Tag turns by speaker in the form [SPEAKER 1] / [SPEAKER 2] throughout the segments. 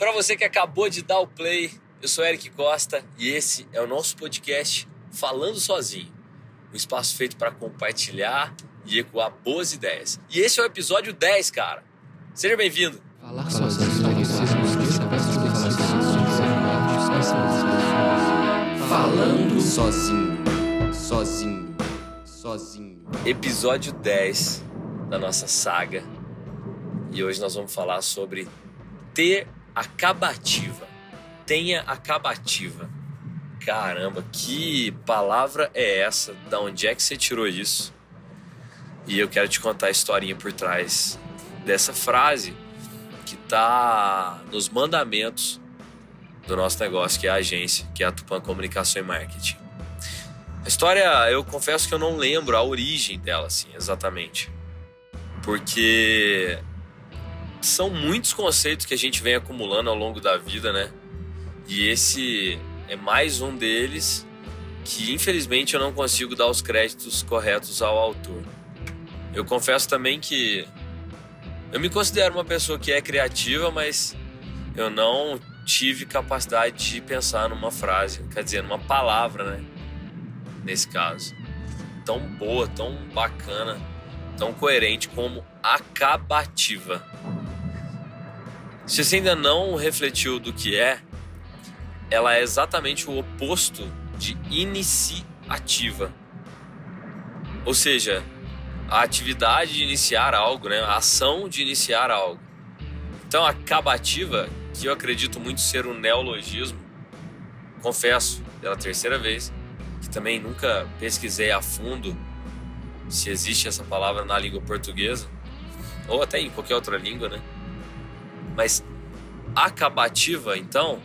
[SPEAKER 1] Para você que acabou de dar o play, eu sou Eric Costa e esse é o nosso podcast Falando Sozinho um espaço feito para compartilhar e ecoar boas ideias. E esse é o episódio 10, cara. Seja bem-vindo. Falar sozinho.
[SPEAKER 2] Falando sozinho, sozinho, sozinho.
[SPEAKER 1] Episódio 10 da nossa saga. E hoje nós vamos falar sobre ter acabativa. Tenha acabativa. Caramba, que palavra é essa? Da onde é que você tirou isso? E eu quero te contar a historinha por trás dessa frase que tá nos mandamentos do nosso negócio, que é a agência, que é a Tupan Comunicação e Marketing. A história, eu confesso que eu não lembro a origem dela, assim, exatamente. Porque são muitos conceitos que a gente vem acumulando ao longo da vida, né? E esse é mais um deles que infelizmente eu não consigo dar os créditos corretos ao autor. Eu confesso também que eu me considero uma pessoa que é criativa, mas eu não tive capacidade de pensar numa frase, quer dizer, numa palavra, né? Nesse caso. Tão boa, tão bacana, tão coerente como acabativa. Se você ainda não refletiu do que é, ela é exatamente o oposto de iniciativa. Ou seja, a atividade de iniciar algo, né? a ação de iniciar algo. Então, a acabativa, que eu acredito muito ser um neologismo, confesso pela terceira vez, que também nunca pesquisei a fundo se existe essa palavra na língua portuguesa, ou até em qualquer outra língua, né? Mas acabativa, então,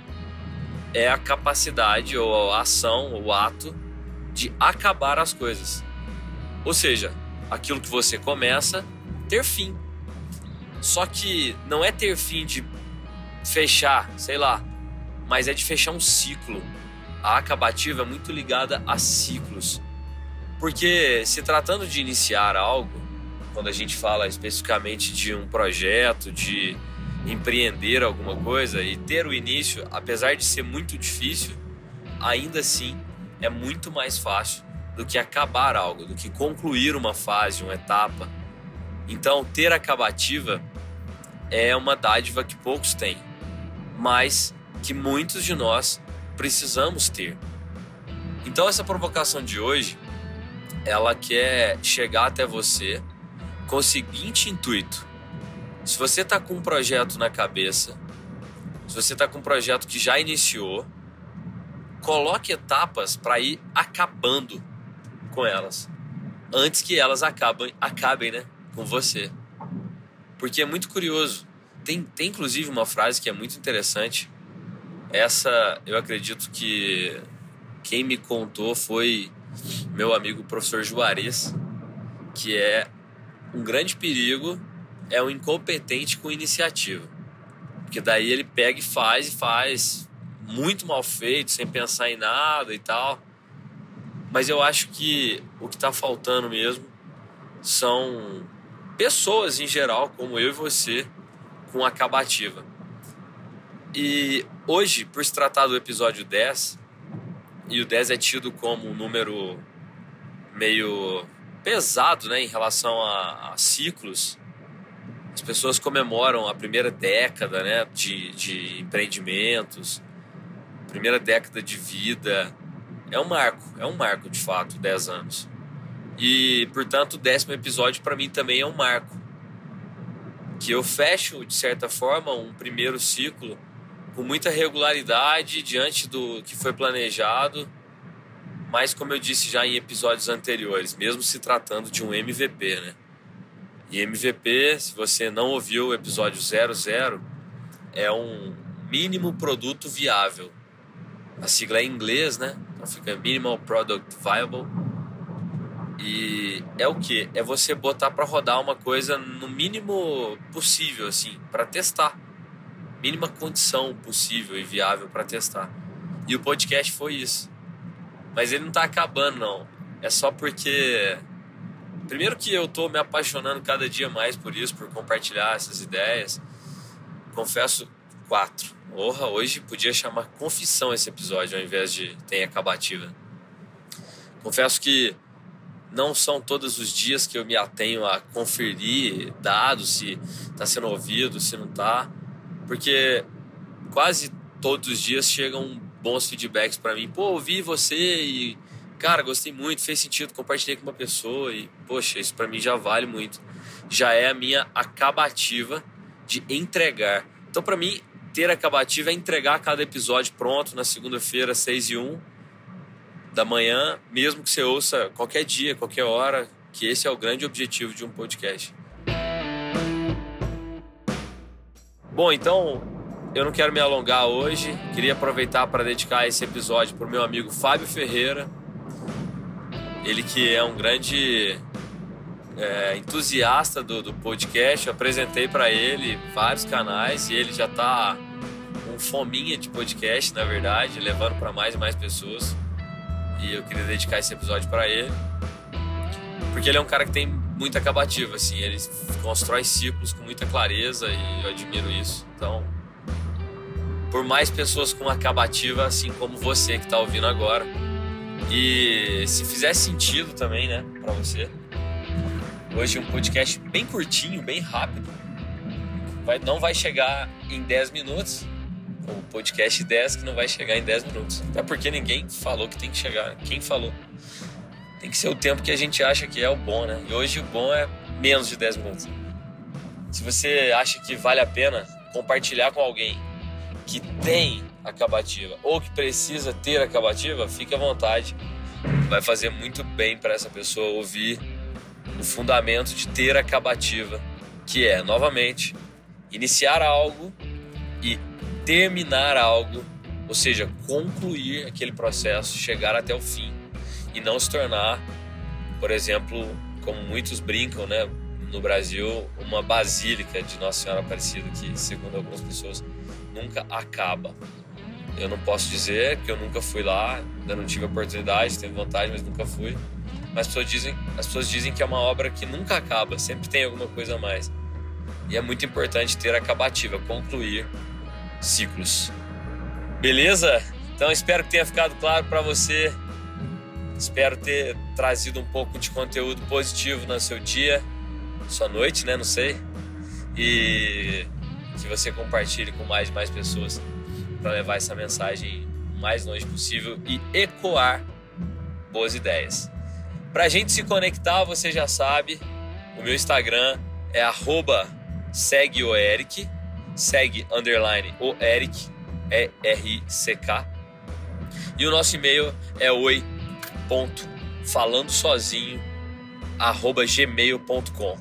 [SPEAKER 1] é a capacidade ou a ação, o ato de acabar as coisas. Ou seja, aquilo que você começa ter fim. Só que não é ter fim de fechar, sei lá, mas é de fechar um ciclo. A acabativa é muito ligada a ciclos. Porque se tratando de iniciar algo, quando a gente fala especificamente de um projeto, de empreender alguma coisa e ter o início, apesar de ser muito difícil, ainda assim é muito mais fácil do que acabar algo, do que concluir uma fase, uma etapa. Então, ter acabativa é uma dádiva que poucos têm, mas que muitos de nós precisamos ter. Então, essa provocação de hoje, ela quer chegar até você com o seguinte intuito: se você está com um projeto na cabeça, se você está com um projeto que já iniciou, coloque etapas para ir acabando com elas, antes que elas acabem, acabem né, com você. Porque é muito curioso. Tem, tem inclusive uma frase que é muito interessante. Essa eu acredito que quem me contou foi meu amigo professor Juarez, que é um grande perigo é um incompetente com iniciativa. Porque daí ele pega e faz e faz muito mal feito, sem pensar em nada e tal. Mas eu acho que o que está faltando mesmo são pessoas em geral, como eu e você, com acabativa. E hoje, por se tratar do episódio 10, e o 10 é tido como um número meio pesado né, em relação a, a ciclos, as pessoas comemoram a primeira década né, de, de empreendimentos, primeira década de vida. É um marco, é um marco de fato, 10 anos. E, portanto, o décimo episódio para mim também é um marco. Que eu fecho, de certa forma, um primeiro ciclo com muita regularidade diante do que foi planejado, mas como eu disse já em episódios anteriores, mesmo se tratando de um MVP, né? E MVP, se você não ouviu o episódio 00, é um mínimo produto viável. A sigla é em inglês, né? Então fica Minimal Product Viable. E é o que? É você botar para rodar uma coisa no mínimo possível, assim, para testar. Mínima condição possível e viável para testar. E o podcast foi isso. Mas ele não tá acabando, não. É só porque Primeiro que eu tô me apaixonando cada dia mais por isso, por compartilhar essas ideias. Confesso 4. Porra, hoje podia chamar confissão esse episódio ao invés de tem acabativa. Confesso que não são todos os dias que eu me atenho a conferir dados, se está sendo ouvido, se não está, porque quase todos os dias chegam bons feedbacks para mim. Pô, ouvi você e, cara, gostei muito, fez sentido, compartilhei com uma pessoa e, poxa, isso para mim já vale muito. Já é a minha acabativa de entregar. Então, para mim, ter acabativa é entregar cada episódio pronto na segunda-feira, 6 e 1 da manhã, mesmo que você ouça qualquer dia, qualquer hora, que esse é o grande objetivo de um podcast. Bom, então eu não quero me alongar hoje, queria aproveitar para dedicar esse episódio para o meu amigo Fábio Ferreira, ele que é um grande é, entusiasta do, do podcast, eu apresentei para ele vários canais e ele já está com fominha de podcast, na verdade, levando para mais e mais pessoas. E eu queria dedicar esse episódio para ele. Porque ele é um cara que tem muita acabativa, assim. Ele constrói ciclos com muita clareza e eu admiro isso. Então, por mais pessoas com acabativa, assim como você que está ouvindo agora. E se fizer sentido também, né, para você. Hoje um podcast bem curtinho, bem rápido. Vai, não vai chegar em 10 minutos, o podcast 10 que não vai chegar em 10 minutos. Até porque ninguém falou que tem que chegar. Quem falou? Tem que ser o tempo que a gente acha que é o bom, né? E hoje o bom é menos de 10 minutos. Se você acha que vale a pena compartilhar com alguém que tem acabativa ou que precisa ter acabativa, fique à vontade. Vai fazer muito bem para essa pessoa ouvir o fundamento de ter acabativa, que é, novamente, iniciar algo e terminar algo, ou seja, concluir aquele processo, chegar até o fim e não se tornar, por exemplo, como muitos brincam, né, no Brasil, uma basílica de Nossa Senhora Aparecida que, segundo algumas pessoas, nunca acaba. Eu não posso dizer que eu nunca fui lá, ainda não tive oportunidade, tenho vontade, mas nunca fui. Mas as pessoas dizem, as pessoas dizem que é uma obra que nunca acaba, sempre tem alguma coisa a mais. E é muito importante ter acabativa, concluir ciclos. Beleza? Então espero que tenha ficado claro para você. Espero ter trazido um pouco de conteúdo positivo no seu dia, sua noite, né? Não sei. E que você compartilhe com mais e mais pessoas para levar essa mensagem o mais longe possível e ecoar boas ideias. Para a gente se conectar, você já sabe, o meu Instagram é arroba segue o Eric, segue underline o Eric, E-R-I-C-K. E o nosso e-mail é oi.falandosozinho arroba gmail.com.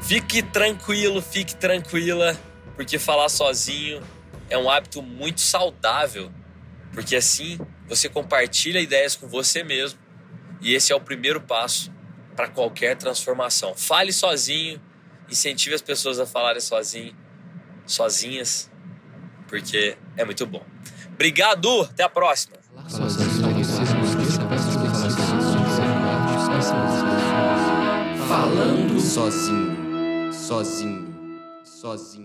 [SPEAKER 1] Fique tranquilo, fique tranquila, porque falar sozinho é um hábito muito saudável, porque assim você compartilha ideias com você mesmo e esse é o primeiro passo para qualquer transformação. Fale sozinho, incentive as pessoas a falarem sozinho sozinhas, porque é muito bom. Obrigado, até a próxima.
[SPEAKER 2] Falando sozinho, sozinho, sozinho.